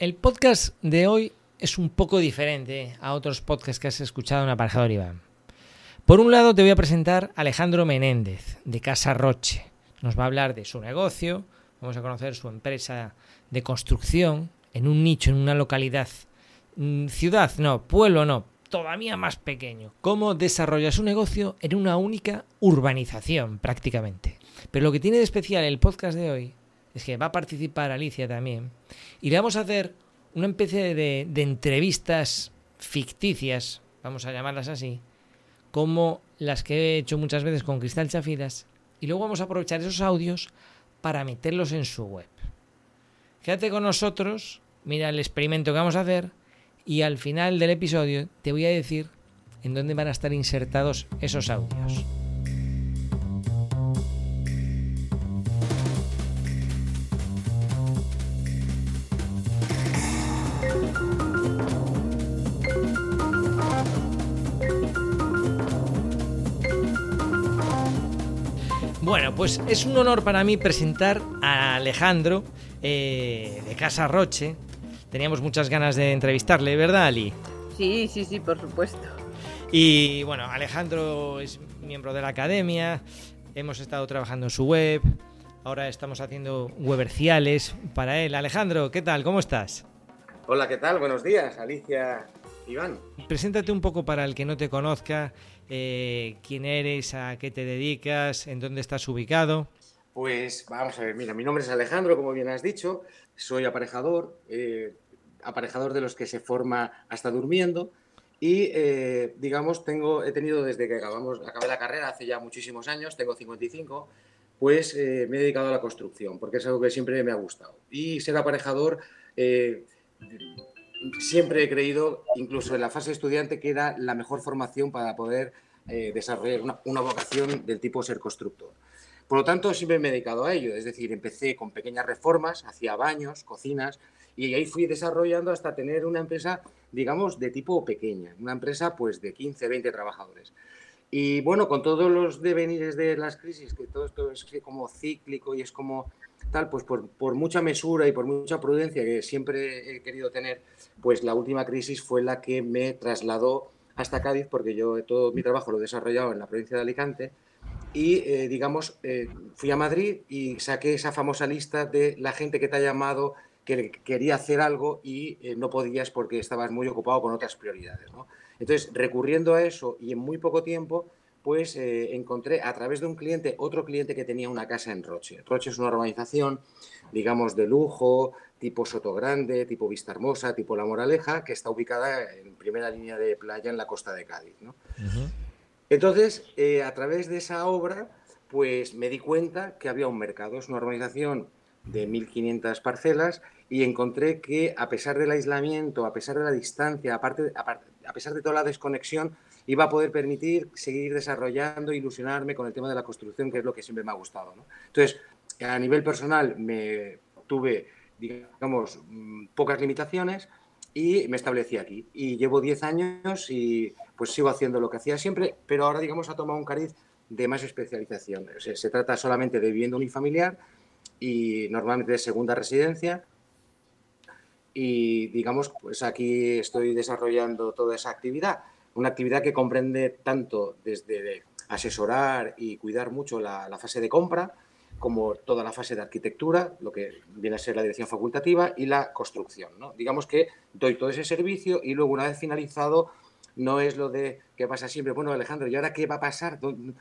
El podcast de hoy es un poco diferente a otros podcasts que has escuchado en Aparejador Iván. Por un lado te voy a presentar a Alejandro Menéndez, de Casa Roche. Nos va a hablar de su negocio, vamos a conocer su empresa de construcción en un nicho, en una localidad, mm, ciudad, no, pueblo no, todavía más pequeño. Cómo desarrolla su negocio en una única urbanización prácticamente. Pero lo que tiene de especial el podcast de hoy es que va a participar Alicia también y le vamos a hacer una especie de, entrevistas ficticias, vamos a llamarlas así, como las que he hecho muchas veces con Cristal Chafiras, y luego vamos a aprovechar esos audios para meterlos en su web. Quédate con nosotros, mira el experimento que vamos a hacer, y al final del episodio te voy a decir en dónde van a estar insertados esos audios. Pues es un honor para mí presentar a Alejandro eh, de Casa Roche. Teníamos muchas ganas de entrevistarle, ¿verdad, Ali? Sí, sí, sí, por supuesto. Y bueno, Alejandro es miembro de la academia, hemos estado trabajando en su web, ahora estamos haciendo weberciales para él. Alejandro, ¿qué tal? ¿Cómo estás? Hola, ¿qué tal? Buenos días, Alicia, Iván. Preséntate un poco para el que no te conozca eh, quién eres, a qué te dedicas, en dónde estás ubicado. Pues vamos a ver, mira, mi nombre es Alejandro, como bien has dicho, soy aparejador, eh, aparejador de los que se forma hasta durmiendo y, eh, digamos, tengo, he tenido desde que acabamos, acabé la carrera hace ya muchísimos años, tengo 55, pues me he dedicado a la construcción, porque es algo que siempre me ha gustado. Y ser aparejador siempre he creído, incluso en la fase estudiante, que era la mejor formación para poder eh, desarrollar una, vocación del tipo ser constructor. Por lo tanto, siempre me he dedicado a ello, es decir, empecé con pequeñas reformas, hacía baños, cocinas, y ahí fui desarrollando hasta tener una empresa, digamos, de tipo pequeña, una empresa pues de 15, 20 trabajadores. Y bueno, con todos los devenires de las crisis, que todo esto es como cíclico y es como pues por, por, mucha mesura y por mucha prudencia que siempre he querido tener, pues la última crisis fue la que me trasladó hasta Cádiz, porque yo todo mi trabajo lo he desarrollado en la provincia de Alicante, y eh, digamos, eh, fui a Madrid y saqué esa famosa lista de la gente que te ha llamado, que quería hacer algo y eh, no podías porque estabas muy ocupado con otras prioridades. ¿no? Entonces, recurriendo a eso y en muy poco tiempo, pues encontré a través de un cliente, otro cliente que tenía una casa en Roche. Roche es una urbanización, digamos, de lujo, tipo Soto Grande, tipo Vista Hermosa, tipo La Moraleja, que está ubicada en primera línea de playa en la costa de Cádiz. ¿no? Entonces, eh, a través de esa obra, pues me di cuenta que había un mercado. Es una urbanización de 1.500 parcelas y encontré que a pesar del aislamiento, a pesar de la distancia, aparte, a pesar de toda la desconexión, iba a poder permitir seguir desarrollando, ilusionarme con el tema de la construcción, que es lo que siempre me ha gustado. ¿no? Entonces, a nivel personal, me tuve digamos, mm, pocas limitaciones y me establecí aquí. Y llevo 10 años y pues sigo haciendo lo que hacía siempre, pero ahora, digamos, ha tomado un cariz de más especialización. se trata solamente de vivienda unifamiliar y normalmente de segunda residencia. Y, digamos, pues aquí estoy desarrollando toda esa actividad. Una actividad que comprende tanto desde asesorar y cuidar mucho la, fase de compra, como toda la fase de arquitectura, lo que viene a ser la dirección facultativa y la construcción. ¿no? Digamos que doy todo ese servicio y luego una vez finalizado no es lo de que pasa siempre, bueno Alejandro, ¿y ahora qué va a pasar?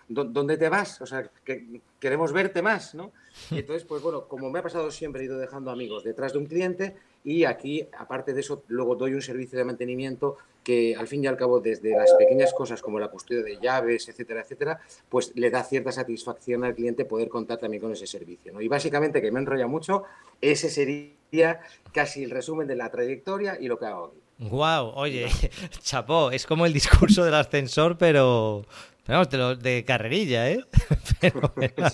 ¿Dónde te vas? O sea, que queremos verte más, ¿no? Y entonces, pues bueno, como me ha pasado siempre, he ido dejando amigos detrás de un cliente y aquí, aparte de eso, luego doy un servicio de mantenimiento que al fin y al cabo, desde las pequeñas cosas como la custodia de llaves, etcétera, etcétera, pues le da cierta satisfacción al cliente poder contar también con ese servicio. ¿no? Y básicamente, que me enrolla mucho, ese sería casi el resumen de la trayectoria y lo que hago hoy. Wow, oye, chapó, es como el discurso del ascensor, pero vamos, de, de carrerilla, ¿eh?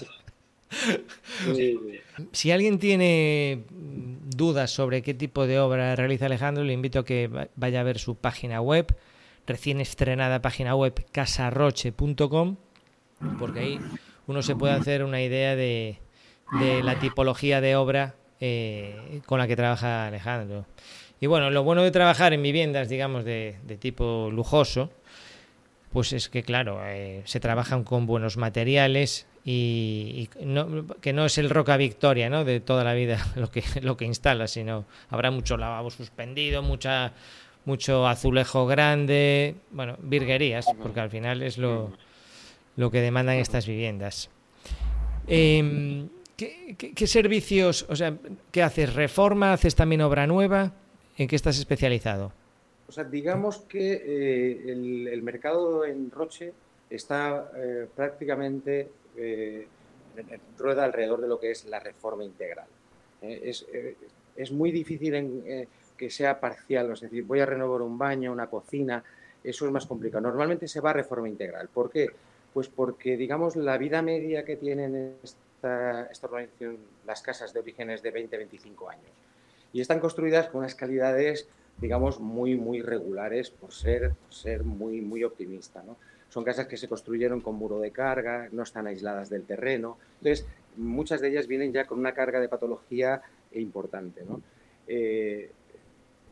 Si alguien tiene dudas sobre qué tipo de obra realiza Alejandro, le invito a que vaya a ver su página web, recién estrenada página web casarroche.com, porque ahí uno se puede hacer una idea de, la tipología de obra eh, con la que trabaja Alejandro. Y bueno, lo bueno de trabajar en viviendas, digamos, de, tipo lujoso, pues es que, claro, eh, se trabajan con buenos materiales y, que no es el Roca Victoria, ¿no? De toda la vida lo que, lo que instala, sino habrá mucho lavabo suspendido, mucha, mucho azulejo grande, bueno, virguerías, porque al final es lo, lo que demandan estas viviendas. Em, ¿qué, servicios, o sea, qué haces? ¿Reforma? ¿Haces también obra nueva? ¿En qué estás especializado? O sea, digamos que eh, el, mercado en Roche está eh, prácticamente eh, rueda alrededor de lo que es la reforma integral. Es, es, muy difícil en, que sea parcial, es decir, voy a renovar un baño, una cocina, eso es más complicado. Normalmente se va a reforma integral. ¿Por qué? Pues porque, digamos, la vida media que tienen esta, esta organización, las casas de orígenes de 20-25 años y están construidas con unas calidades, digamos, muy, muy regulares por ser, ser muy, muy optimista. ¿no? Son casas que se construyeron con muro de carga, no están aisladas del terreno. Entonces, muchas de ellas vienen ya con una carga de patología importante. ¿no? Eh,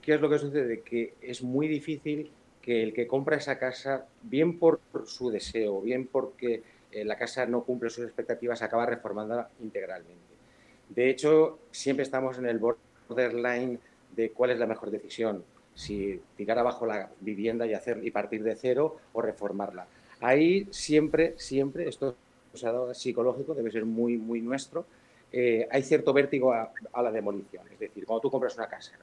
¿Qué es lo que sucede? Que es muy difícil que el que compra esa casa, bien por su deseo, bien porque eh, la casa no cumple sus expectativas, acaba reformándola integralmente. De hecho, siempre estamos en el borde borderline de cuál es la mejor decisión, si tirar abajo la vivienda y, hacer, y partir de cero o reformarla. Ahí siempre, siempre, esto es psicológico, debe ser muy, muy nuestro, eh, hay cierto vértigo a, la demolición. Es decir, cuando tú compras una casa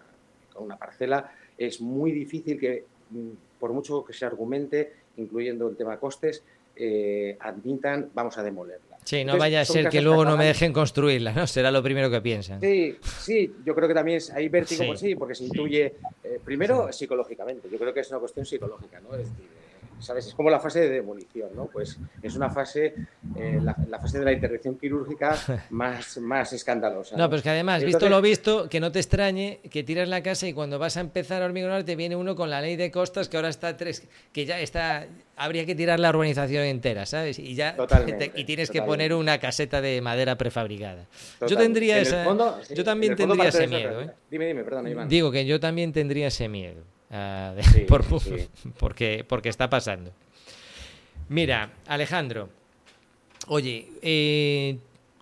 una parcela, es muy difícil que, mm, por mucho que se argumente, incluyendo el tema costes, eh, admitan, vamos a demolerla. Sí, no vaya a ser que luego no me dejen construirla, ¿no? Será lo primero que piensan. Sí, sí, yo creo que también hay vértigo por sí, porque se intuye, eh, primero psicológicamente, yo creo que es una cuestión psicológica, ¿no? Es decir, ¿sabes? Es como la fase de demolición, ¿no? Pues es una fase, eh, la, fase de la intervención quirúrgica más, más escandalosa. No, pero es que además, visto lo visto, que no te extrañe que tiras la casa y cuando vas a empezar a hormigonar te viene uno con la ley de costas que ahora está tres, que ya está, habría que tirar la urbanización entera, ¿sabes? Y ya y tienes que poner una caseta de madera prefabricada. Yo tendría esa, yo también tendría ese miedo, ¿eh? Dime, dime, perdón, Iván. Digo que yo también tendría ese miedo. Ah, porque, porque está pasando. Mira, Alejandro, oye, eh,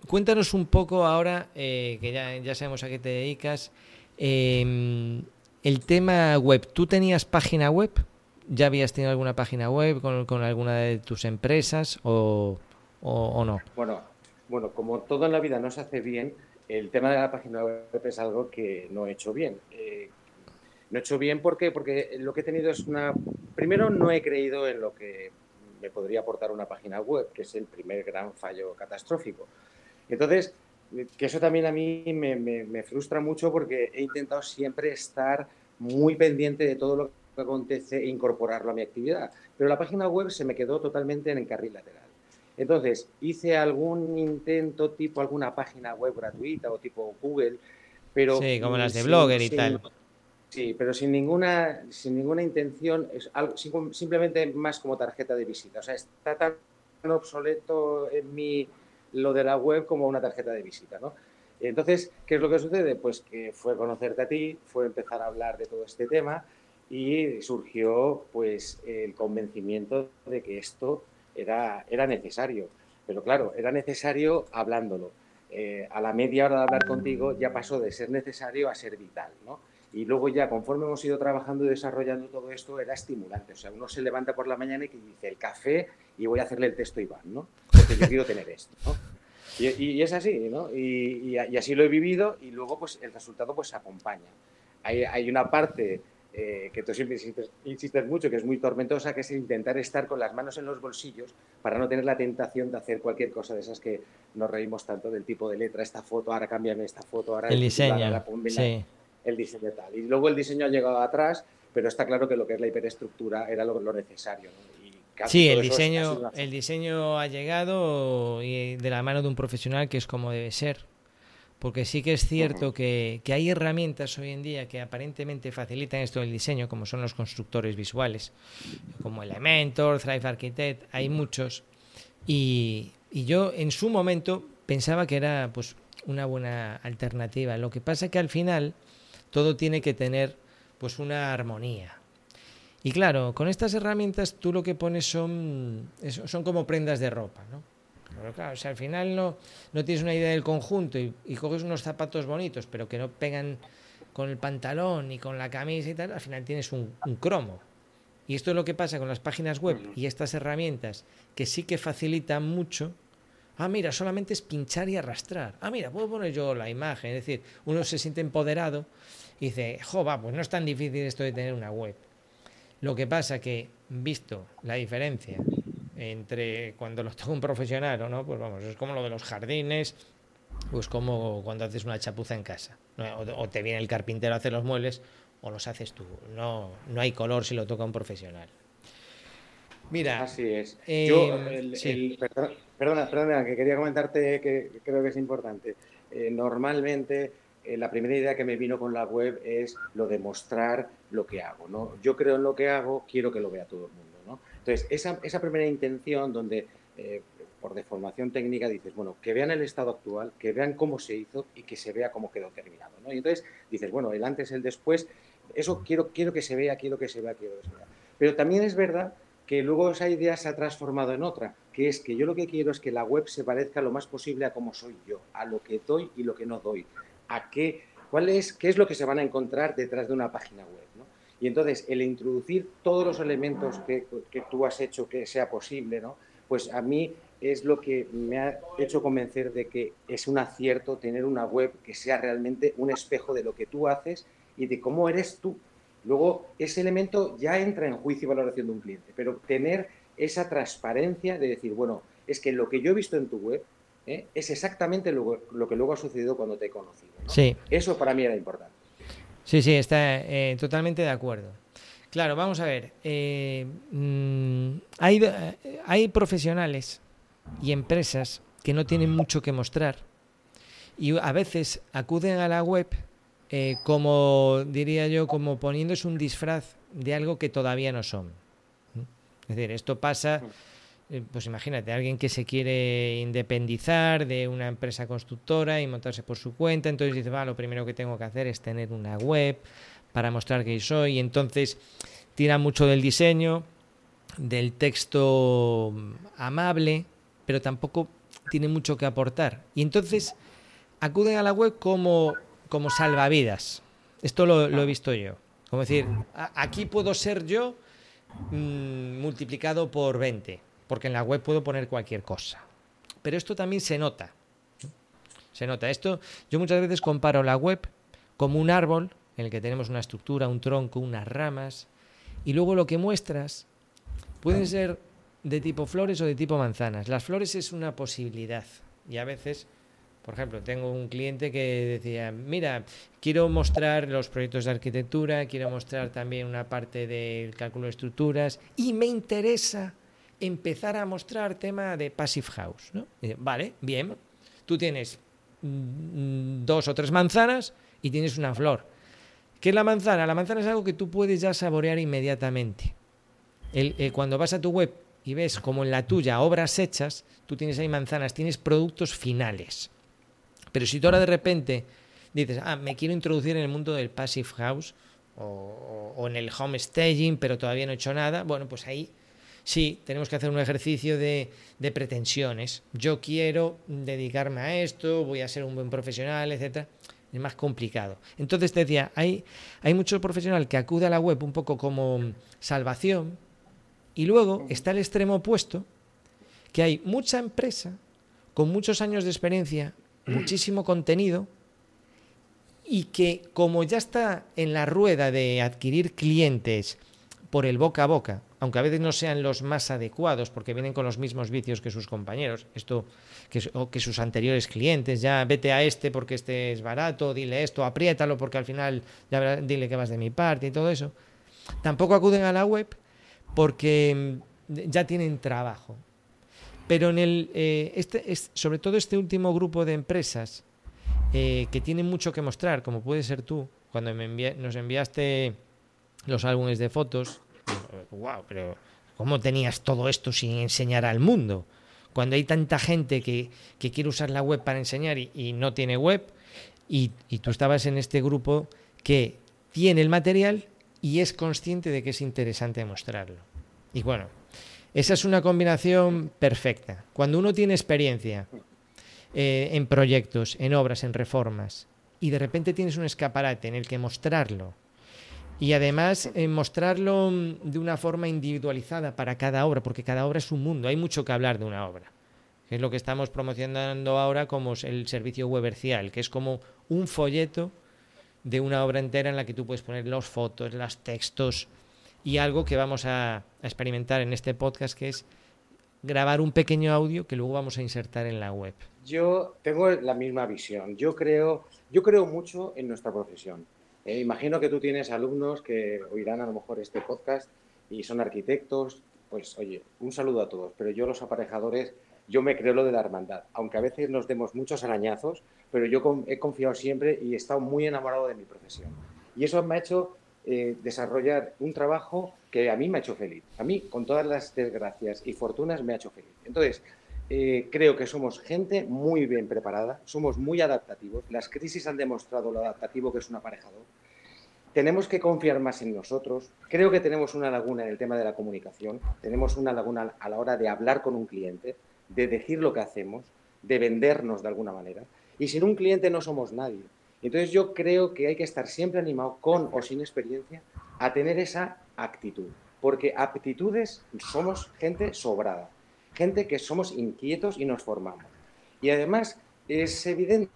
cuéntanos un poco ahora, eh, que ya, ya, sabemos a qué te dedicas, em, el tema web. ¿Tú tenías página web? ¿Ya habías tenido alguna página web con, alguna de tus empresas o, no? Bueno, bueno, como todo en la vida no se hace bien, el tema de la página web es algo que no he hecho bien. Eh, no he hecho bien ¿por qué? porque lo que he tenido es una... Primero no he creído en lo que me podría aportar una página web, que es el primer gran fallo catastrófico. Entonces, que eso también a mí me, frustra mucho porque he intentado siempre estar muy pendiente de todo lo que acontece e incorporarlo a mi actividad. Pero la página web se me quedó totalmente en el carril lateral. Entonces, hice algún intento tipo alguna página web gratuita o tipo Google, pero... Sí, como las de Blogger y tal. Sí, pero sin ninguna, sin ninguna intención, es algo, simplemente más como tarjeta de visita. O sea, está tan obsoleto en mí lo de la web como una tarjeta de visita, ¿no? Entonces, ¿qué es lo que sucede? Pues que fue conocerte a ti, fue empezar a hablar de todo este tema y surgió pues el convencimiento de que esto era, era necesario. Pero claro, era necesario hablándolo. Eh, a la media hora de hablar contigo ya pasó de ser necesario a ser vital, ¿no? Y luego ya, conforme hemos ido trabajando y desarrollando todo esto, era estimulante. O sea, uno se levanta por la mañana y dice el café y voy a hacerle el texto a Iván, ¿no? Porque yo quiero tener esto, ¿no? Y, es así, ¿no? Y, así lo he vivido y luego pues el resultado pues acompaña. Hay, hay una parte eh, que tú siempre insistes, mucho, que es muy tormentosa, que es intentar estar con las manos en los bolsillos para no tener la tentación de hacer cualquier cosa de esas que nos reímos tanto del tipo de letra, esta foto, ahora cámbiame esta foto, ahora el diseño, sí el diseño tal. Y luego el diseño ha llegado atrás, pero está claro que lo que es la hiperestructura era lo, necesario. sí, el diseño, el diseño ha llegado y de la mano de un profesional que es como debe ser. Porque sí que es cierto que, que, hay herramientas hoy en día que aparentemente facilitan esto del diseño, como son los constructores visuales, como Elementor, Thrive Architect, hay muchos. Y, y yo en su momento pensaba que era pues una buena alternativa. Lo que pasa es que al final todo tiene que tener pues una armonía. Y claro, con estas herramientas tú lo que pones son, son como prendas de ropa, ¿no? Pero claro, si al final no, no tienes una idea del conjunto y, coges unos zapatos bonitos, pero que no pegan con el pantalón y con la camisa y tal, al final tienes un, un cromo. Y esto es lo que pasa con las páginas web y estas herramientas que sí que facilitan mucho. Ah, mira, solamente es pinchar y arrastrar. Ah, mira, puedo poner yo la imagen. Es decir, uno se siente empoderado y dice, jo, va, pues no es tan difícil esto de tener una web. Lo que pasa que, visto la diferencia entre cuando lo toca un profesional o no, pues vamos, es como lo de los jardines, pues como cuando haces una chapuza en casa. O, te viene el carpintero a hacer los muebles o los haces tú. No, no hay color si lo toca un profesional. Mira. Así es. Eh, Yo, perdona, perdona, que quería comentarte que creo que es importante. Eh, normalmente eh, la primera idea que me vino con la web es lo de mostrar lo que hago. ¿no? Yo creo en lo que hago, quiero que lo vea todo el mundo. ¿no? Entonces, esa, esa primera intención donde, eh, por deformación técnica, dices, bueno, que vean el estado actual, que vean cómo se hizo y que se vea cómo quedó terminado. ¿no? Y entonces dices, bueno, el antes, el después, eso quiero, quiero que se vea, quiero que se vea, quiero que se vea. Pero también es verdad que luego esa idea se ha transformado en otra, que es que yo lo que quiero es que la web se parezca lo más posible a cómo soy yo, a lo que doy y lo que no doy, a qué, cuál es, qué es lo que se van a encontrar detrás de una página web. ¿no? Y entonces, el introducir todos los elementos que, que, tú has hecho que sea posible, ¿no? pues a mí es lo que me ha hecho convencer de que es un acierto tener una web que sea realmente un espejo de lo que tú haces y de cómo eres tú. Luego, ese elemento ya entra en juicio y valoración de un cliente, pero tener esa transparencia de decir, bueno, es que lo que yo he visto en tu web ¿eh? es exactamente lo, que luego ha sucedido cuando te he conocido. Sí. Eso para mí era importante. Sí, sí, está eh, totalmente de acuerdo. Claro, vamos a ver. Eh, mm, hay, hay profesionales y empresas que no tienen mucho que mostrar y a veces acuden a la web como diría yo, como poniéndose un disfraz de algo que todavía no son. Es decir, esto pasa eh, pues imagínate, alguien que se quiere independizar de una empresa constructora y montarse por su cuenta, entonces dice, va, lo primero que tengo que hacer es tener una web para mostrar que soy, y entonces tira mucho del diseño, del texto amable, pero tampoco tiene mucho que aportar. Y entonces acuden a la web como, como salvavidas. Esto lo, he visto yo. Como decir, aquí puedo ser yo mm, multiplicado por 20 porque en la web puedo poner cualquier cosa. Pero esto también se nota. Se nota. Esto, yo muchas veces comparo la web como un árbol en el que tenemos una estructura, un tronco, unas ramas, y luego lo que muestras pueden ser de tipo flores o de tipo manzanas. Las flores es una posibilidad y a veces, por ejemplo, tengo un cliente que decía, mira, quiero mostrar los proyectos de arquitectura, quiero mostrar también una parte del cálculo de estructuras y me interesa empezar a mostrar tema de Passive House. ¿no? vale, bien, tú tienes mm, dos o tres manzanas y tienes una flor. ¿Qué es la manzana? La manzana es algo que tú puedes ya saborear inmediatamente. Eh, cuando vas a tu web y ves como en la tuya obras hechas, tú tienes ahí manzanas, tienes productos finales. Pero si tú ahora de repente dices, ah, me quiero introducir en el mundo del Passive House o, o en el home staging, pero todavía no he hecho nada, bueno, pues ahí sí, tenemos que hacer un ejercicio de, pretensiones. Yo quiero dedicarme a esto, voy a ser un buen profesional, etcétera. Es más complicado. Entonces te decía, hay, hay mucho profesional que acude a la web un poco como salvación y luego está el extremo opuesto, que hay mucha empresa con muchos años de experiencia, muchísimo contenido, y que como ya está en la rueda de adquirir clientes por el boca a boca, aunque a veces no sean los más adecuados porque vienen con los mismos vicios que sus compañeros, esto que, o que sus anteriores clientes, ya vete a este porque este es barato, dile esto, apriétalo porque al final dile que vas de mi parte y todo eso. Tampoco acuden a la web porque mm, ya tienen trabajo. Pero en el, eh, este, sobre todo este último grupo de empresas eh, que tienen mucho que mostrar, como puede ser tú, cuando nos enviaste los álbumes de fotos, wow, pero ¿cómo tenías todo esto sin enseñar al mundo? cuando hay tanta gente que, quiere usar la web para enseñar y, no tiene web, y, y, tú estabas en este grupo que tiene el material y es consciente de que es interesante mostrarlo. Y bueno, esa es una combinación perfecta. Cuando uno tiene experiencia eh, en proyectos, en obras, en reformas, y de repente tienes un escaparate en el que mostrarlo, y además eh, mostrarlo mm, de una forma individualizada para cada obra, porque cada obra es un mundo, hay mucho que hablar de una obra. Es lo que estamos promocionando ahora como el servicio webercial, que es como un folleto de una obra entera en la que tú puedes poner las fotos, los textos y algo que vamos a experimentar en este podcast, que es grabar un pequeño audio que luego vamos a insertar en la web. Yo tengo la misma visión. Yo creo, yo creo mucho en nuestra profesión. Eh, imagino que tú tienes alumnos que oirán a lo mejor este podcast y son arquitectos. Pues oye, un saludo a todos. Pero yo los aparejadores, yo me creo lo de la hermandad. Aunque a veces nos demos muchos arañazos, pero yo he confiado siempre y he estado muy enamorado de mi profesión. Y eso me ha hecho eh, desarrollar un trabajo que a mí me ha hecho feliz. A mí, con todas las desgracias y fortunas, me ha hecho feliz. Entonces, eh, creo que somos gente muy bien preparada, somos muy adaptativos. Las crisis han demostrado lo adaptativo que es un aparejador. Tenemos que confiar más en nosotros. Creo que tenemos una laguna en el tema de la comunicación. Tenemos una laguna a la hora de hablar con un cliente, de decir lo que hacemos, de vendernos de alguna manera. Y sin un cliente no somos nadie. Entonces yo creo que hay que estar siempre animado, con o sin experiencia, a tener esa actitud. Porque aptitudes somos gente sobrada, gente que somos inquietos y nos formamos. Y además es evidente,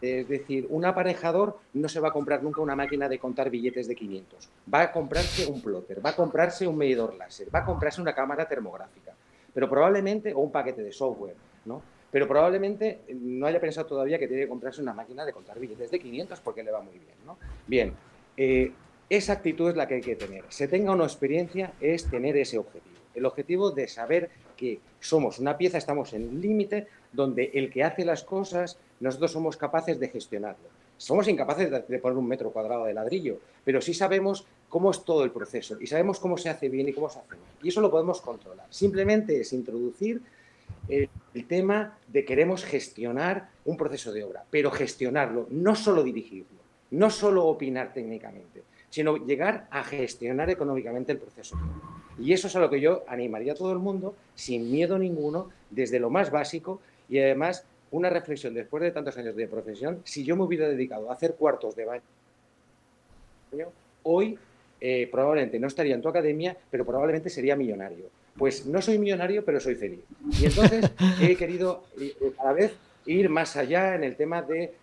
es decir, un aparejador no se va a comprar nunca una máquina de contar billetes de 500. Va a comprarse un plotter, va a comprarse un medidor láser, va a comprarse una cámara termográfica, pero probablemente, o un paquete de software, ¿no? pero probablemente no haya pensado todavía que tiene que comprarse una máquina de contar billetes de 500 porque le va muy bien. ¿no? Bien, eh, esa actitud es la que hay que tener. Se tenga una experiencia, es tener ese objetivo. El objetivo de saber que somos una pieza, estamos en un límite donde el que hace las cosas, nosotros somos capaces de gestionarlo. Somos incapaces de poner un metro cuadrado de ladrillo, pero sí sabemos cómo es todo el proceso y sabemos cómo se hace bien y cómo se hace mal. Y eso lo podemos controlar. Simplemente es introducir el, tema de queremos gestionar un proceso de obra, pero gestionarlo, no solo dirigirlo, no solo opinar técnicamente, sino llegar a gestionar económicamente el proceso. Y eso es a lo que yo animaría a todo el mundo, sin miedo ninguno, desde lo más básico y además una reflexión después de tantos años de profesión, si yo me hubiera dedicado a hacer cuartos de baño, hoy eh, probablemente no estaría en tu academia, pero probablemente sería millonario pues no soy millonario, pero soy feliz. Y entonces he querido eh, cada vez ir más allá en el tema de,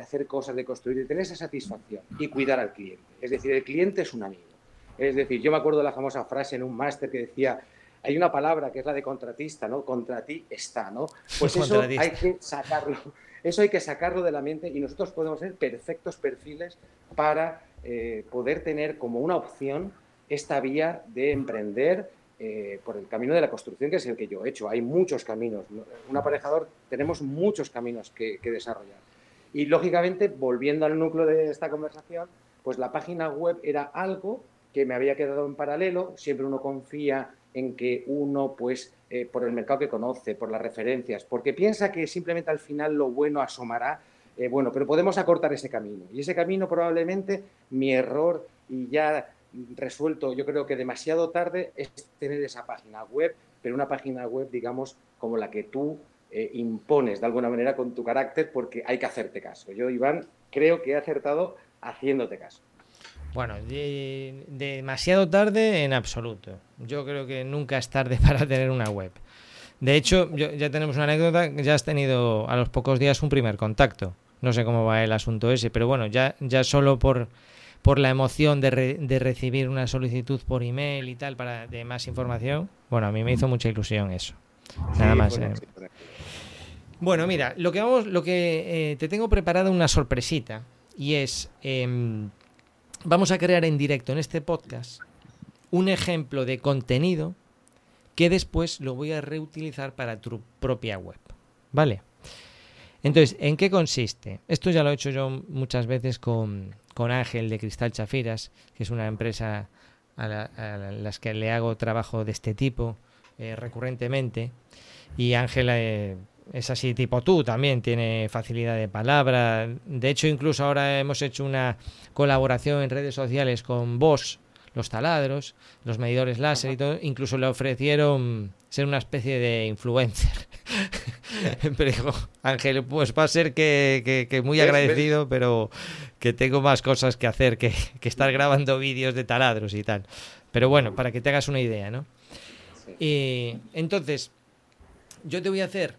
hacer cosas, de construir, de tener esa satisfacción y cuidar al cliente. Es decir, el cliente es un amigo. Es decir, yo me acuerdo de la famosa frase en un máster que decía, hay una palabra que es la de contratista, ¿no? Contra ti está, ¿no? Pues eso hay que sacarlo. Eso hay que sacarlo de la mente y nosotros podemos ser perfectos perfiles para eh, poder tener como una opción esta vía de emprender, eh, por el camino de la construcción, que es el que yo he hecho. Hay muchos caminos. Un aparejador tenemos muchos caminos que, desarrollar. Y lógicamente, volviendo al núcleo de esta conversación, pues la página web era algo que me había quedado en paralelo. Siempre uno confía en que uno, pues, eh, por el mercado que conoce, por las referencias, porque piensa que simplemente al final lo bueno asomará. Eh, bueno, pero podemos acortar ese camino. Y ese camino probablemente mi error y ya resuelto, yo creo que demasiado tarde, es tener esa página web, pero una página web, digamos, como la que tú eh, impones de alguna manera con tu carácter, porque hay que hacerte caso. Yo, Iván, creo que he acertado haciéndote caso. Bueno, demasiado tarde en absoluto. Yo creo que nunca es tarde para tener una web. De hecho, ya tenemos una anécdota, ya has tenido a los pocos días un primer contacto. No sé cómo va el asunto ese, pero bueno, ya, ya solo por por la emoción de, de, recibir una solicitud por email y tal para de más información. Bueno, a mí me hizo mucha ilusión eso. Nada más. Eh. Bueno, mira, lo que vamos, lo que eh, te tengo preparada una sorpresita y es em, vamos a crear en directo en este podcast un ejemplo de contenido que después lo voy a reutilizar para tu propia web. ¿Vale? Entonces, ¿en qué consiste? Esto ya lo he hecho yo muchas veces con, con Ángel de Cristal Chafiras, que es una empresa a, las que le hago trabajo de este tipo, eh, recurrentemente. Y Ángela eh, es así tipo tú, también tiene facilidad de palabra. De hecho, incluso ahora hemos hecho una colaboración en redes sociales con vos, los taladros, los medidores láser y todo. Incluso le ofrecieron ser una especie de influencer. pero dijo, Ángel, pues va a ser que, que, muy agradecido, pero que tengo más cosas que hacer que, que estar grabando vídeos de taladros y tal. Pero bueno, para que te hagas una idea, ¿no? Y entonces, yo te voy a hacer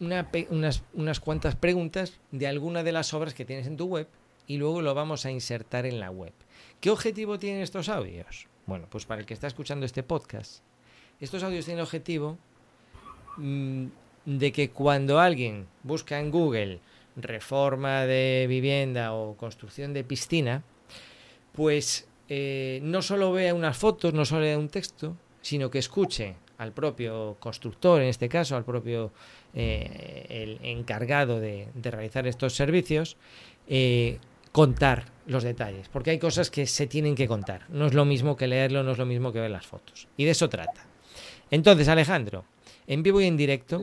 unas, unas cuantas preguntas de alguna de las obras que tienes en tu web y luego lo vamos a insertar en la web. ¿Qué objetivo tienen estos audios? Bueno, pues para el que está escuchando este podcast, estos audios tienen el objetivo mm, de que cuando alguien busca en Google reforma de vivienda o construcción de piscina, pues eh, no solo vea unas fotos, no solo vea un texto, sino que escuche al propio constructor, en este caso, al propio eh, el encargado de, realizar estos servicios, eh, contar los detalles, porque hay cosas que se tienen que contar. No es lo mismo que leerlo, no es lo mismo que ver las fotos. Y de eso trata. Entonces, Alejandro, en vivo y en directo,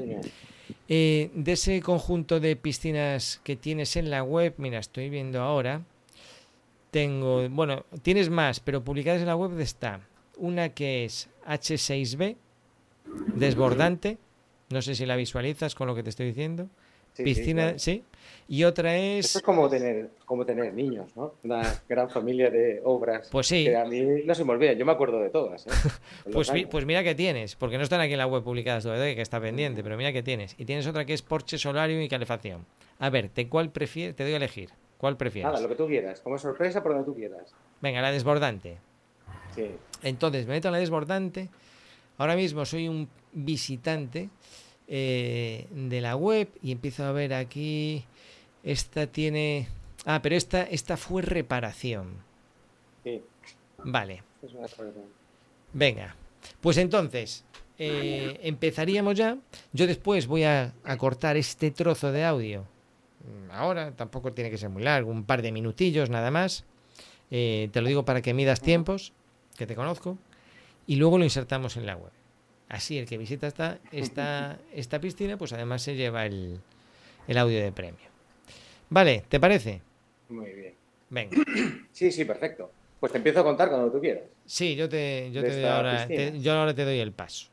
eh, de ese conjunto de piscinas que tienes en la web, mira, estoy viendo ahora, tengo, bueno, tienes más, pero publicadas en la web está una que es H6B, desbordante, no sé si la visualizas con lo que te estoy diciendo. Piscina, sí, Y otra es. Esto es como tener, como tener niños, ¿no? Una gran familia de obras. Pues sí. Que a mí no se me olvida, yo me acuerdo de todas. ¿eh? pues, pues mira que tienes, porque no están aquí en la web publicadas todavía, que está pendiente, pero mira que tienes. Y tienes otra que es Porsche Solarium y calefacción. A ver, ¿te cuál prefieres? Te doy a elegir. ¿Cuál prefieres? Nada, lo que tú quieras, como sorpresa por donde tú quieras. Venga, la desbordante. Sí. Entonces, me meto en la desbordante. Ahora mismo soy un visitante eh, de la web y empiezo a ver aquí, esta tiene... Ah, pero esta, esta fue reparación. Sí. Vale. Venga, pues entonces, eh, empezaríamos ya. Yo después voy a, cortar este trozo de audio. Mm, ahora tampoco tiene que ser muy largo, un par de minutillos nada más. Eh, te lo digo para que midas tiempos, que te conozco. Y luego lo insertamos en la web. Así el que visita esta, esta, esta piscina, pues además se lleva el, audio de premio. Vale, ¿te parece? Muy bien. Venga. Sí, sí, perfecto. Pues te empiezo a contar cuando tú quieras. Sí, yo te, yo te doy ahora, yo ahora te doy el paso.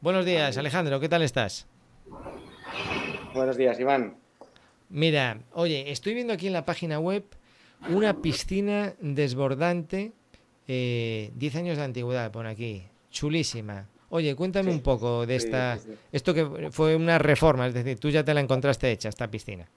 Buenos días, Alejandro, ¿qué tal estás? Buenos días, Iván. Mira, oye, estoy viendo aquí en la página web una piscina desbordante, eh, 10 años de antigüedad, pone aquí. Chulísima. Oye, cuéntame un poco de esta. esto que fue una reforma, es decir, tú ya te la encontraste hecha, esta piscina.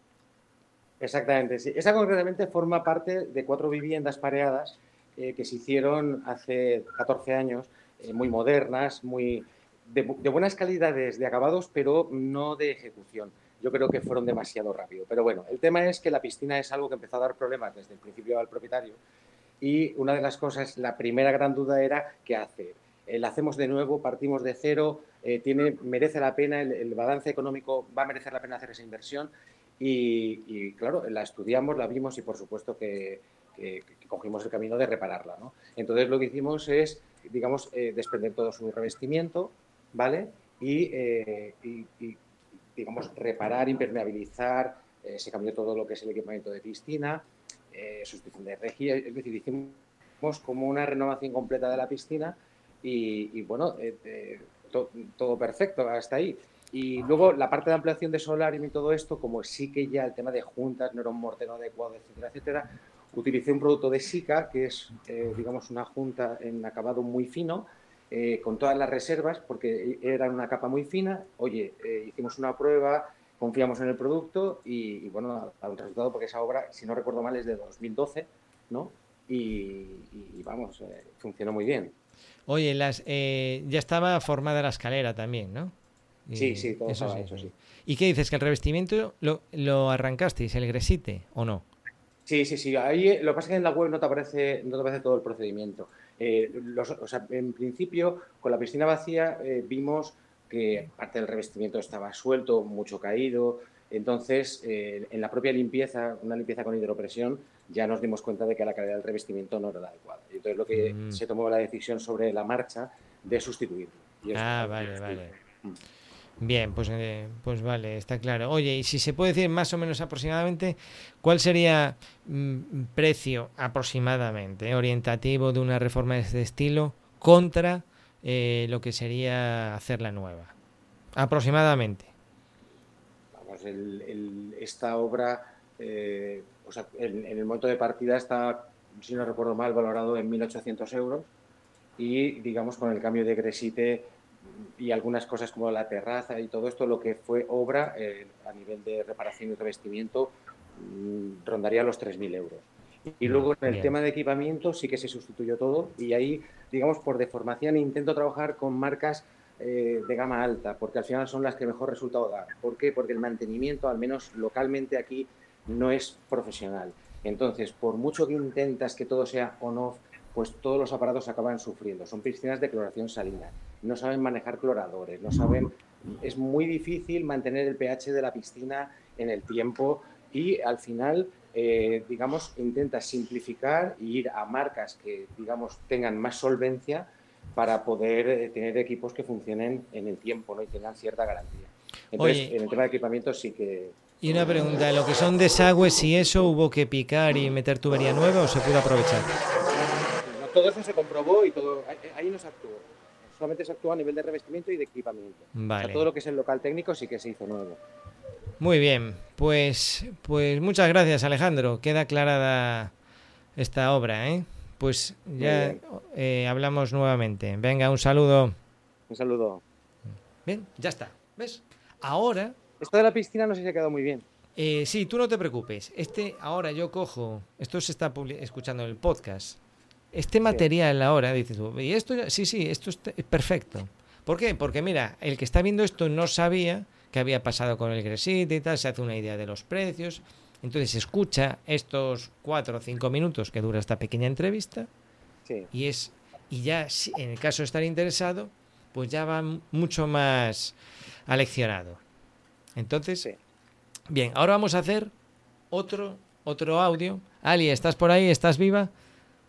Exactamente, sí. Esa concretamente forma parte de cuatro viviendas pareadas eh, que se hicieron hace 14 años, eh, muy modernas, muy de, buenas calidades de acabados, pero no de ejecución. Yo creo que fueron demasiado rápido. Pero bueno, el tema es que la piscina es algo que empezó a dar problemas desde el principio al propietario. Y una de las cosas, la primera gran duda era qué hacer eh, la hacemos de nuevo, partimos de cero, eh, tiene, merece la pena, el, balance económico va a merecer la pena hacer esa inversión y, claro, la estudiamos, la vimos y por supuesto que, cogimos el camino de repararla. ¿no? Entonces lo que hicimos es, digamos, eh, desprender todo su revestimiento, ¿vale? Y, digamos, reparar, impermeabilizar, se cambió todo lo que es el equipamiento de piscina, sustitución de rejilla, es decir, hicimos como una renovación completa de la piscina y, bueno, eh, eh, todo perfecto hasta ahí. Y luego la parte de ampliación de Solarium y todo esto, como sí que ya el tema de juntas no era un mortero adecuado, etcétera, etcétera, utilicé un producto de Sica, que es, eh, digamos, una junta en acabado muy fino, con todas las reservas, porque era una capa muy fina. Oye, hicimos una prueba, confiamos en el producto y, bueno, a un resultado, porque esa obra, si no recuerdo mal, es de 2012, ¿no? Y vamos, funcionó muy bien. Oye, las, eh, ya estaba formada la escalera también, ¿no? sí, sí, todo eso, sí, eso sí. ¿Y qué dices? ¿Que el revestimiento lo, lo arrancasteis, el gresite, o no? Sí, sí, sí. Ahí lo que pasa es que en la web no te aparece, no te aparece todo el procedimiento. Eh, o sea, en principio, con la piscina vacía eh, vimos que parte del revestimiento estaba suelto, mucho caído. Entonces, en la propia limpieza, una limpieza con hidropresión, ya nos dimos cuenta de que la calidad del revestimiento no era la adecuada. Y entonces lo que mm. se tomó la decisión sobre la marcha de sustituirlo. ah, vale, vale. Mm. Bien, pues, eh, pues vale, está claro. Oye, y si se puede decir más o menos aproximadamente, ¿cuál sería mm, precio aproximadamente orientativo de una reforma de este estilo contra eh, lo que sería hacer la nueva? Aproximadamente. Vamos, esta obra, eh, o sea, en, el momento de partida está, si no recuerdo mal, valorado en 1.800 euros y, digamos, con el cambio de Gresite y algunas cosas como la terraza y todo esto, lo que fue obra eh, a nivel de reparación y revestimiento mm, rondaría los 3.000 euros. Y luego en el tema de equipamiento sí que se sustituyó todo y ahí, digamos, por deformación intento trabajar con marcas eh, de gama alta, porque al final son las que mejor resultado dan. ¿Por qué? Porque el mantenimiento, al menos localmente aquí, no es profesional. Entonces, por mucho que intentas que todo sea on-off, pues todos los aparatos acaban sufriendo. Son piscinas de cloración salina, no saben manejar cloradores, no saben. Es muy difícil mantener el pH de la piscina en el tiempo y al final, eh, digamos, intenta simplificar e ir a marcas que, digamos, tengan más solvencia para poder eh, tener equipos que funcionen en el tiempo ¿no? y tengan cierta garantía. Entonces, en el tema de equipamiento sí que... Y una pregunta, ¿en lo que son desagües y eso hubo que picar y meter tubería nueva o se pudo aprovechar? todo eso se comprobó y todo ahí no se actuó. Solamente se actuó a nivel de revestimiento y de equipamiento. todo lo que es el local técnico sí que se hizo nuevo. Muy bien, pues, pues muchas gracias Alejandro. Queda aclarada esta obra, ¿eh? Pues ya eh, hablamos nuevamente. Venga, un saludo. Un saludo. Bien, ya está. ¿Ves? Ahora. Esto de la piscina no sé si ha quedado muy bien. Eh, sí, tú no te preocupes. Este, ahora yo cojo. Esto se está escuchando en el podcast este material ahora, dices tú, y esto, sí, sí, esto es perfecto. ¿Por qué? Porque mira, el que está viendo esto no sabía qué había pasado con el Gresite y tal, se hace una idea de los precios, entonces escucha estos cuatro o cinco minutos que dura esta pequeña entrevista y es y ya en el caso de estar interesado, pues ya va mucho más aleccionado. Entonces, bien, ahora vamos a hacer otro otro audio. Ali, ¿estás por ahí? ¿Estás viva?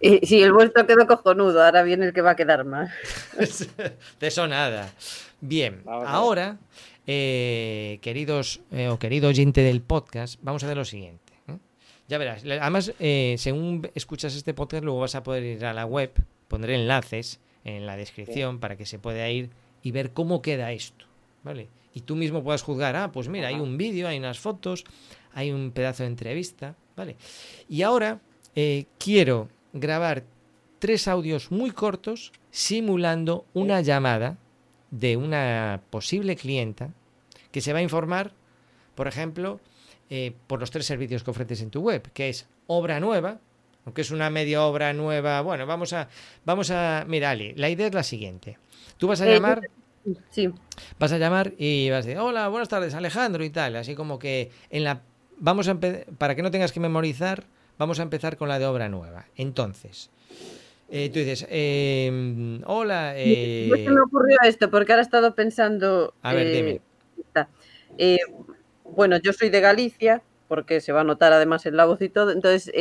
Y, sí, el vuestro quedó cojonudo, ahora viene el que va a quedar más. de eso nada. Bien, ahora, eh, queridos eh, o querido oyente del podcast, vamos a hacer lo siguiente. ¿eh? Ya verás, además, según escuchas este podcast, luego vas a poder ir a la web, pondré enlaces en la descripción para que se pueda ir y ver cómo queda esto, ¿vale? Y tú mismo puedas juzgar, ah, pues mira, hay un vídeo, hay unas fotos, hay un pedazo de entrevista, ¿vale? Y ahora quiero grabar tres audios muy cortos simulando una llamada de una posible clienta que se va a informar, por ejemplo, eh, por los tres servicios que ofreces en tu web, que es obra nueva, aunque es una media obra nueva. Bueno, vamos a, vamos a, mira, Ali, la idea es la siguiente. Tú vas a eh, llamar, sí. vas a llamar y vas a decir, hola, buenas tardes, Alejandro y tal, así como que en la, vamos a para que no tengas que memorizar Vamos a empezar con la de obra nueva. Entonces, eh, tú dices, eh, hola. Eh... ¿Qué me ocurrió esto? Porque ahora he estado pensando. A ver, dime. Eh, bueno, yo soy de Galicia, porque se va a notar además en la voz y todo. Entonces,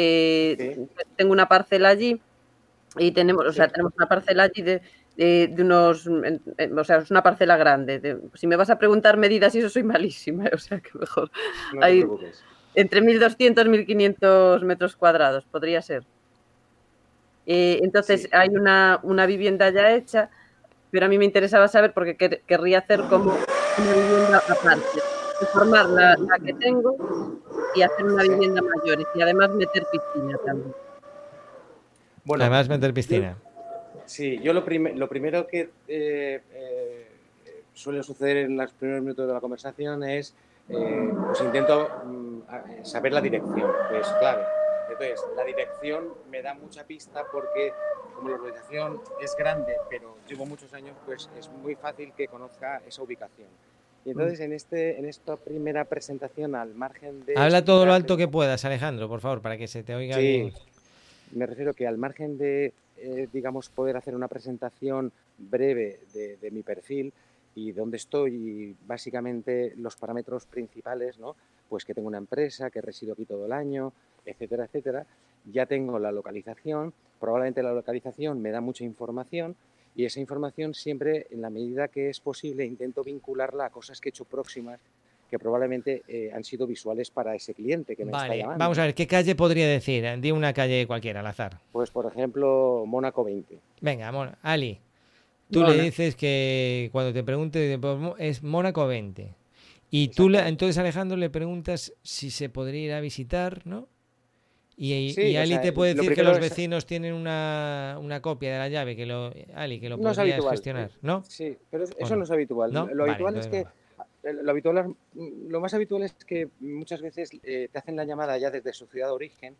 tengo una parcela allí y tenemos, o sea, tenemos una parcela allí de, de, unos, o sea, es una parcela grande. si me vas a preguntar medidas y eso soy malísima, o sea que mejor. No te preocupes. Entre 1.200 y 1.500 metros cuadrados, podría ser. Eh, entonces, hay una, una, vivienda ya hecha, pero a mí me interesaba saber porque querría hacer como una vivienda aparte. Reformar la, la, que tengo y hacer una vivienda mayor y además meter piscina también. Bueno, además meter piscina. Sí, yo lo, lo primero que eh, eh, suele suceder en los primeros minutos de la conversación es eh, pues intento mm, saber la dirección, que es clave. Entonces, la dirección me da mucha pista porque como la organización es grande, pero llevo muchos años, pues es muy fácil que conozca esa ubicación. Y entonces en, este, en esta primera presentación al margen de... Habla todo lo alto que puedas, Alejandro, por favor, para que se te oiga bien. Me refiero que al margen de, eh, digamos, poder hacer una presentación breve de, mi perfil, y dónde estoy y básicamente los parámetros principales, ¿no? Pues que tengo una empresa, que resido aquí todo el año, etcétera, etcétera. Ya tengo la localización, probablemente la localización me da mucha información y esa información siempre, en la medida que es posible, intento vincularla a cosas que he hecho próximas que probablemente eh, han sido visuales para ese cliente que me está llamando. Vamos a ver, ¿qué calle podría decir? Di una calle cualquiera al azar. Pues, por ejemplo, Mónaco 20. Venga, Ali, tú le dices que cuando te pregunte, es Mónaco 20. Y tú, le, entonces Alejandro, le preguntas si se podría ir a visitar, ¿no? Y, Ali te puede decir que los vecinos tienen una, copia de la llave, que lo, Ali, que lo no podrías gestionar, ¿no? Sí, pero eso no es habitual. Lo habitual es que lo, habitual, lo más habitual es que muchas veces eh, te hacen la llamada ya desde su ciudad de origen.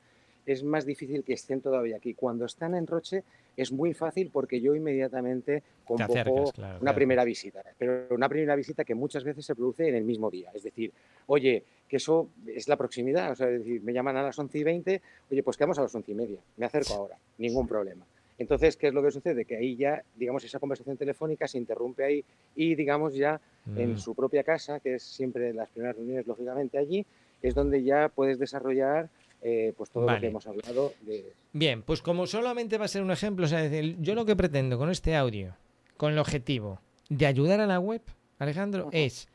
Es más difícil que estén todavía aquí. Cuando están en Roche es muy fácil porque yo inmediatamente convoco una primera visita. Pero una primera visita que muchas veces se produce en el mismo día. Es decir, oye, que eso es la proximidad. O sea, es decir, me llaman a las 11 y 20, oye, pues quedamos a las 11 y media. Me acerco ahora. Ningún problema. Entonces, ¿qué es lo que sucede? Que ahí ya, digamos, esa conversación telefónica se interrumpe ahí y, digamos, ya en mm. su propia casa, que es siempre las primeras reuniones, lógicamente, allí, es donde ya puedes desarrollar eh, pues todo lo que hemos hablado. De... Bien, pues como solamente va a ser un ejemplo, o sea, yo lo que pretendo con este audio, con el objetivo de ayudar a la web, Alejandro, es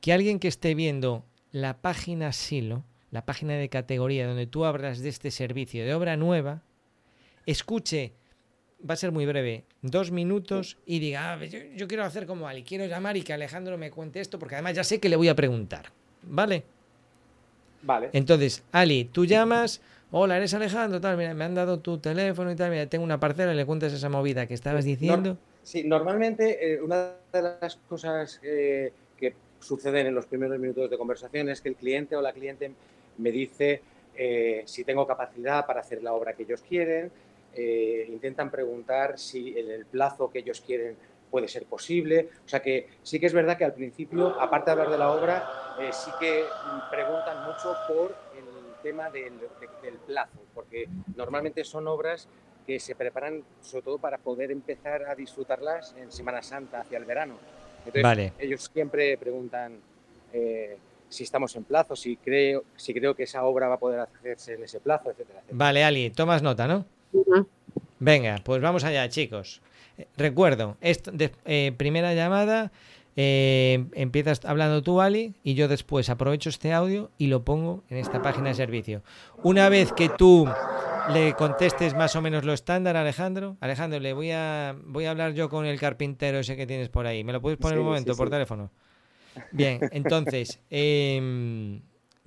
que alguien que esté viendo la página Silo, la página de categoría donde tú hablas de este servicio de obra nueva, escuche va a ser muy breve, dos minutos y diga, ah, yo, quiero hacer como Ali, quiero llamar y que Alejandro me cuente esto, porque además ya sé que le voy a preguntar. ¿Vale? Vale. Entonces, Ali, tú llamas, hola, eres Alejandro, tal, mira, me han dado tu teléfono y tal, mira, tengo una parcela y le cuentas esa movida que estabas diciendo. sí, normalmente eh, una de las cosas eh, que suceden en los primeros minutos de conversación es que el cliente o la cliente me dice eh, si tengo capacidad para hacer la obra que ellos quieren, eh, intentan preguntar si en el plazo que ellos quieren puede ser posible. O sea que sí que es verdad que al principio, aparte de hablar de la obra, eh, sí que preguntan mucho por el tema del, plazo, porque normalmente son obras que se preparan sobre todo para poder empezar a disfrutarlas en Semana Santa, hacia el verano. Entonces, ellos siempre preguntan eh, si estamos en plazo, si creo, si creo que esa obra va a poder hacerse en ese plazo, etcétera. etcétera. Vale, Ali, tomas nota, ¿no? Venga, pues vamos allá, chicos. Recuerdo, eh, primera llamada, eh, empiezas hablando tú, Ali, y yo después aprovecho este audio y lo pongo en esta página de servicio. Una vez que tú le contestes más o menos lo estándar, Alejandro, Alejandro, le voy a, voy a hablar yo con el carpintero ese que tienes por ahí. ¿Me lo puedes poner un momento por teléfono? Bien, entonces, em,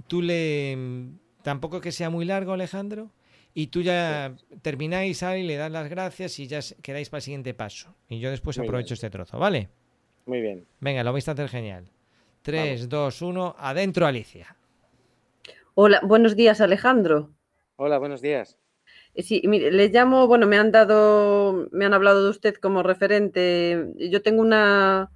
tú le... Tampoco que sea muy largo, Alejandro y tú ya termináis ahí, le das las gracias y ya quedáis para el siguiente paso. Y yo después aprovecho este trozo, ¿vale? Muy bien. Venga, lo vais a hacer genial. 3, 2, 1, adentro Alicia. Hola, buenos días Alejandro. Hola, buenos días. Eh, sí, mire, le llamo, bueno, me han dado, me han hablado de usted como referente. Yo tengo una,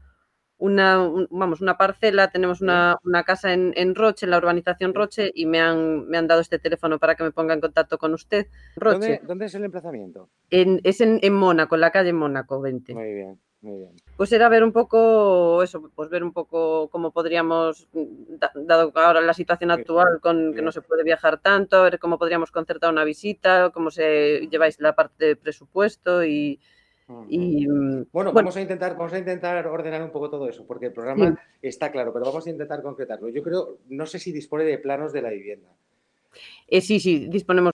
una, vamos, una parcela, tenemos una, casa en, Roche, en la urbanización Roche, y me han, me han dado este teléfono para que me ponga en contacto con usted. Roche. ¿Dónde, es el emplazamiento? es en, en, Mónaco, en la calle Mónaco 20. Muy bien, muy bien. Pues era ver un poco, eso, pues ver un poco cómo podríamos, dado ahora la situación actual con que no se puede viajar tanto, a ver cómo podríamos concertar una visita, cómo se lleváis la parte de presupuesto y y, mm, bueno, vamos a intentar, vamos a intentar ordenar un poco todo eso, porque el programa está claro, pero vamos a intentar concretarlo. Yo creo, no sé si dispone de planos de la vivienda. Eh, sí, sí, disponemos.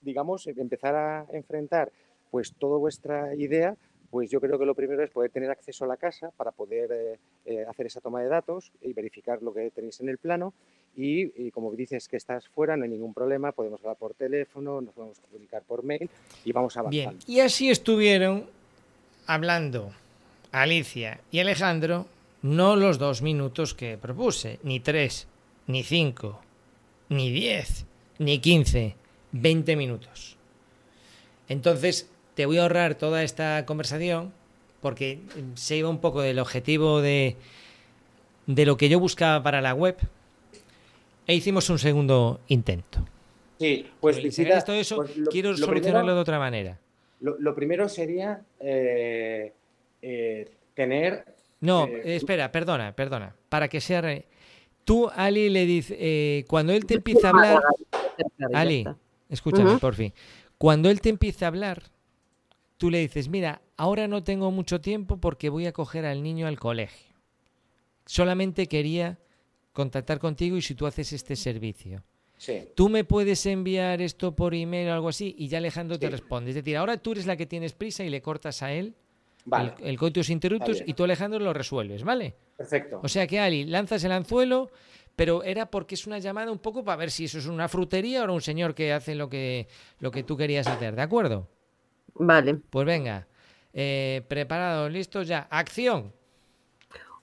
Digamos, empezar a enfrentar pues toda vuestra idea, pues yo creo que lo primero es poder tener acceso a la casa para poder eh, eh, hacer esa toma de datos y verificar lo que tenéis en el plano. Y, como dices que estás fuera, no hay ningún problema, podemos hablar por teléfono, nos podemos comunicar por mail y vamos avanzando. Bien, y así estuvieron hablando Alicia y Alejandro no los dos minutos que propuse, ni tres, ni cinco, ni diez, ni quince, veinte minutos. Entonces, te voy a ahorrar toda esta conversación porque se iba un poco del objetivo de, de lo que yo buscaba para la web e hicimos un segundo intento. Sí, pues visita, todo eso, pues quiero solucionarlo de otra manera. Lo, primero sería eh, eh, tener... No, eh, espera, perdona, perdona. Para que sea... Tú, Ali, le dices... cuando él te empieza a hablar... Ali, escúchame, por fin. Cuando él te empieza a hablar, tú le dices, mira, ahora no tengo mucho tiempo porque voy a coger al niño al colegio. Solamente quería contactar contigo y si tú haces este servicio. Sí. Tú me puedes enviar esto por email o algo así y ya Alejandro te responde. Es decir, ahora tú eres la que tienes prisa y le cortas a él Vale, el, el coitus interruptus y tú Alejandro lo resuelves, ¿vale? perfecto. O sea que Ali, lanzas el anzuelo, pero era porque es una llamada un poco para ver si eso es una frutería o un señor que hace lo que, lo que tú querías hacer, ¿de acuerdo? Vale. Pues venga, eh, preparados, listos ya, acción.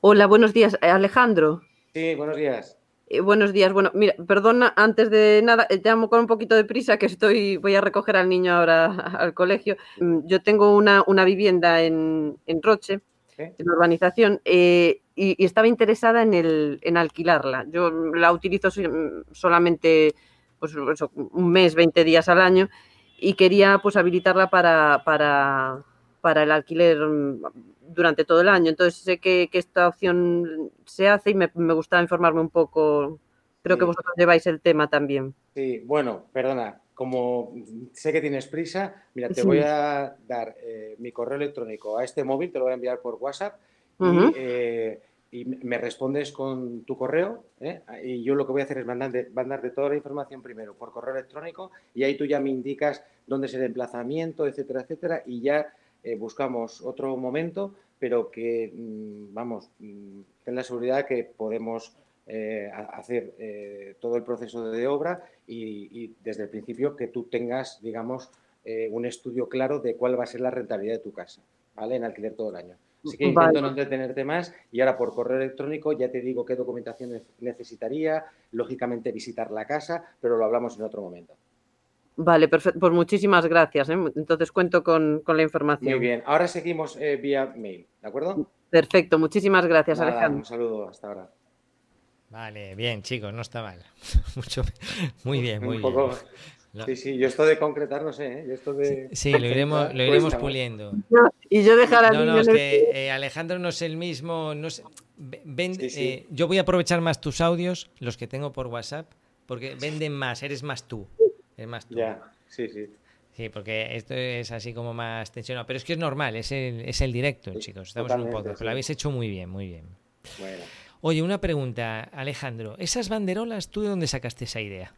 Hola, buenos días, Alejandro. Sí, buenos días. Eh, buenos días. Bueno, mira, perdona, antes de nada, eh, llamo con un poquito de prisa que estoy, voy a recoger al niño ahora al colegio. Mm, Yo tengo una, una vivienda en, en Roche, en la urbanización, eh, y, y estaba interesada en, el, en alquilarla. Yo la utilizo so- solamente pues, un mes, 20 días al año, y quería pues habilitarla para, para, para el alquiler mm, durante todo el año. Entonces sé que, que esta opción se hace y me, me gustaba informarme un poco. Creo que Sí. vosotros lleváis el tema también. Sí, bueno, perdona, como sé que tienes prisa, mira, te Sí. voy a dar eh, mi correo electrónico a este móvil, te lo voy a enviar por WhatsApp y, eh, y me respondes con tu correo ¿eh? y yo lo que voy a hacer es mandarte, mandarte toda la información primero por correo electrónico y ahí tú ya me indicas dónde es el emplazamiento, etcétera, etcétera, y ya eh, buscamos otro momento, pero que, mm, vamos, mm, ten la seguridad que podemos eh, hacer eh, todo el proceso de obra y, y desde el principio que tú tengas, digamos, eh, un estudio claro de cuál va a ser la rentabilidad de tu casa, ¿vale? En alquiler todo el año. Así que intento Vale. no entretenerte más y ahora por correo electrónico ya te digo qué documentación ne- necesitaría, lógicamente visitar la casa, pero lo hablamos en otro momento. Vale, perfecto. Pues muchísimas gracias. ¿eh? Entonces cuento con, con la información. Muy bien, ahora seguimos eh, vía mail, ¿de acuerdo? Perfecto, muchísimas gracias, Nada, Alejandro. un saludo, hasta ahora. Vale, bien, chicos, no está mal. Mucho, muy bien, muy un bien. Sí, sí, yo esto de concretar no sé, ¿eh? Yo esto de... Sí, lo iremos, lo iremos puliendo. Y yo dejar al No, no, es que eh, Alejandro no es el mismo. No sé, ve- ven- Sí, sí. eh, yo voy a aprovechar más tus audios, los que tengo por WhatsApp, porque venden más, eres más tú. Eres más tú. Ya, sí, sí. Sí, porque esto es así como más tensionado. Pero es que es normal, es el, es el directo, Sí, chicos. Estamos en un podcast. sí. Pero lo habéis hecho muy bien, muy bien. Bueno. Oye, una pregunta, Alejandro. ¿Esas banderolas, tú de dónde sacaste esa idea?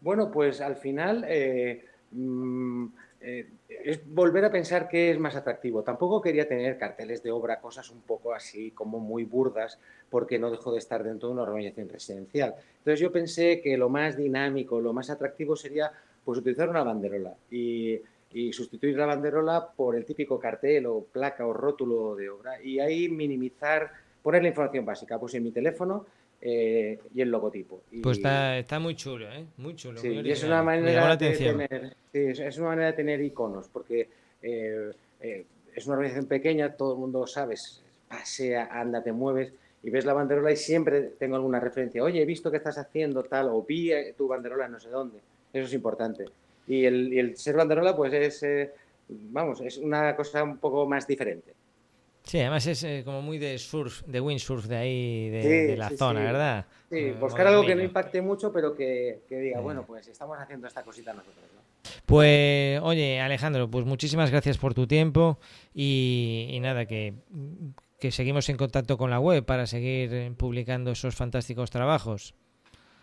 Bueno, pues al final eh, mm, eh, es volver a pensar qué es más atractivo. Tampoco quería tener carteles de obra, cosas un poco así como muy burdas, porque no dejo de estar dentro de una organización residencial. Entonces yo pensé que lo más dinámico, lo más atractivo sería pues utilizar una banderola y, y sustituir la banderola por el típico cartel o placa o rótulo de obra y ahí minimizar, poner la información básica, pues en mi teléfono eh, y el logotipo. Y- Pues está, está muy chulo, ¿eh? Muy chulo. Sí, muy y es una manera de tener, sí, es, una manera de tener iconos, porque eh, eh, es una organización pequeña, todo el mundo sabes, pasea, anda, te mueves y ves la banderola y siempre tengo alguna referencia. Oye, he visto que estás haciendo tal, o vi eh, tu banderola no sé dónde. Eso es importante. Y el, y el ser banderola, pues es, eh, vamos, es una cosa un poco más diferente. Sí, además es eh, como muy de surf, de windsurf de ahí, de, Sí, de la sí, zona, sí. ¿verdad? Sí, buscar algo que no impacte mucho, pero que, que diga, bueno, pues estamos haciendo esta cosita nosotros. ¿no? Pues, oye, Alejandro, pues muchísimas gracias por tu tiempo y, y nada, que, que seguimos en contacto con la web para seguir publicando esos fantásticos trabajos.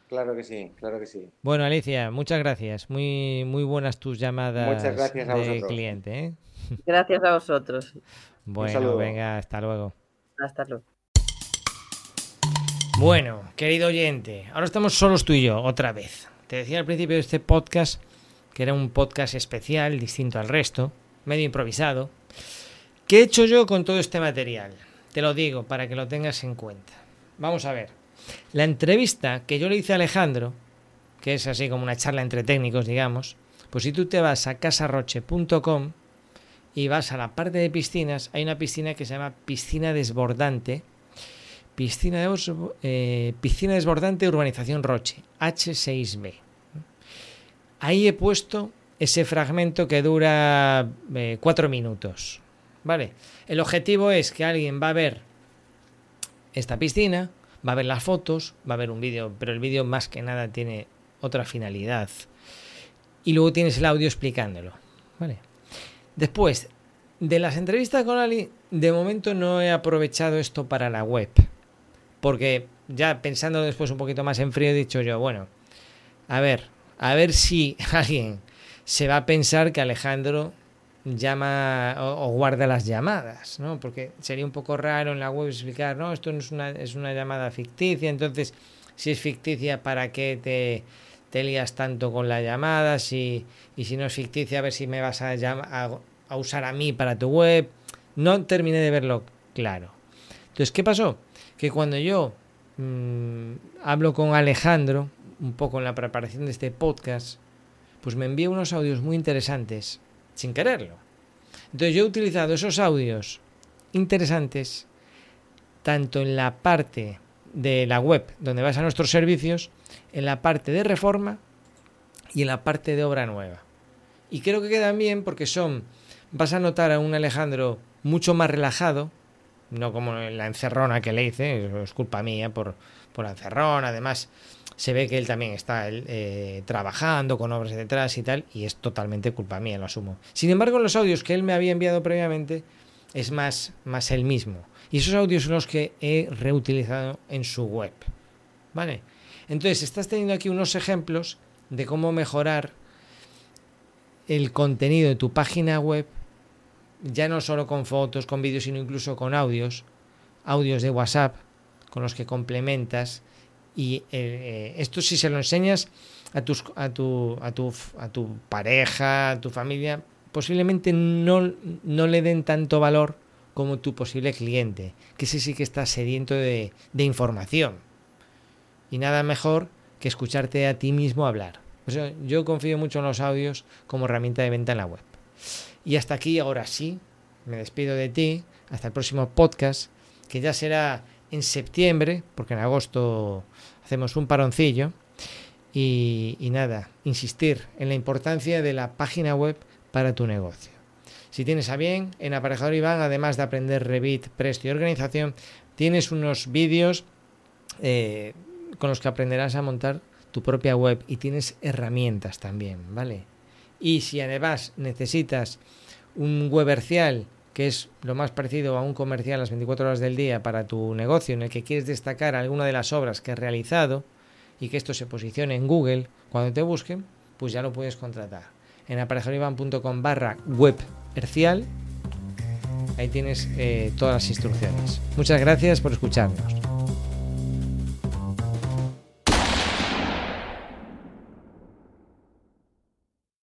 Claro que sí, claro que sí. Bueno, Alicia, muchas gracias. Muy, muy buenas tus llamadas Muchas gracias a de vosotros. cliente. ¿eh? Gracias a vosotros. Bueno, venga, hasta luego. Hasta luego. Bueno, querido oyente, ahora estamos solos tú y yo, otra vez. Te decía al principio de este podcast que era un podcast especial, distinto al resto, medio improvisado. ¿Qué he hecho yo con todo este material? Te lo digo para que lo tengas en cuenta. Vamos a ver. La entrevista que yo le hice a Alejandro, que es así como una charla entre técnicos, digamos, pues si tú te vas a casarroche.com y vas a la parte de piscinas, hay una piscina que se llama piscina desbordante, Piscina, de eh, piscina desbordante urbanización Roche, H6B. Ahí he puesto ese fragmento que dura eh, cuatro minutos. ¿Vale? El objetivo es que alguien va a ver esta piscina, va a ver las fotos, va a ver un vídeo, pero el vídeo más que nada tiene otra finalidad. Y luego tienes el audio explicándolo. ¿Vale? Después, de las entrevistas con Ali, de momento no he aprovechado esto para la web. Porque ya pensando después un poquito más en frío he dicho yo, bueno, a ver, a ver si alguien se va a pensar que Alejandro llama o, guarda las llamadas, ¿no? Porque sería un poco raro en la web explicar, no, esto no es una, es una llamada ficticia, entonces si es ficticia, ¿para qué te, te lías tanto con la llamada? Si, y si no es ficticia, a ver si me vas a, a, usar a mí para tu web. No terminé de verlo claro. Entonces, ¿qué pasó? Que cuando yo mm, hablo con Alejandro, un poco en la preparación de este podcast, pues me envía unos audios muy interesantes sin quererlo. Entonces yo he utilizado esos audios interesantes tanto en la parte de la web donde vas a nuestros servicios, en la parte de reforma y en la parte de obra nueva. Y creo que quedan bien porque son, vas a notar a un Alejandro mucho más relajado, no como la encerrona que le hice, es culpa mía por, por la encerrona, además se ve que él también está eh, trabajando con obras detrás y tal, y es totalmente culpa mía, lo asumo. Sin embargo, los audios que él me había enviado previamente es más, más él mismo. Y esos audios son los que he reutilizado en su web. ¿Vale? Entonces, estás teniendo aquí unos ejemplos de cómo mejorar el contenido de tu página web, ya no solo con fotos, con vídeos, sino incluso con audios, audios de WhatsApp, con los que complementas y eh, esto si se lo enseñas a, tus, a, tu, a, tu, a tu pareja, a tu familia, posiblemente no, le den tanto valor como tu posible cliente, que ese sí que está sediento de información. Y nada mejor que escucharte a ti mismo hablar. yo confío mucho en los audios como herramienta de venta en la web. Y hasta aquí, ahora sí, me despido de ti. Hasta el próximo podcast, que ya será en septiembre, porque en agosto hacemos un paroncillo. Y, nada, insistir en la importancia de la página web para tu negocio. Si tienes a bien, en Aparejador Iván, además de aprender Revit, Presto y organización, tienes unos vídeos eh, con los que aprenderás a montar tu propia web y tienes herramientas también, ¿vale? Y si además necesitas un webercial que es lo más parecido a un comercial las 24 horas del día para tu negocio, en el que quieres destacar alguna de las obras que has realizado y que esto se posicione en Google cuando te busquen, pues ya lo puedes contratar. En aparejadorivan.com barra web Ahí tienes eh, todas las instrucciones. Muchas gracias por escucharnos.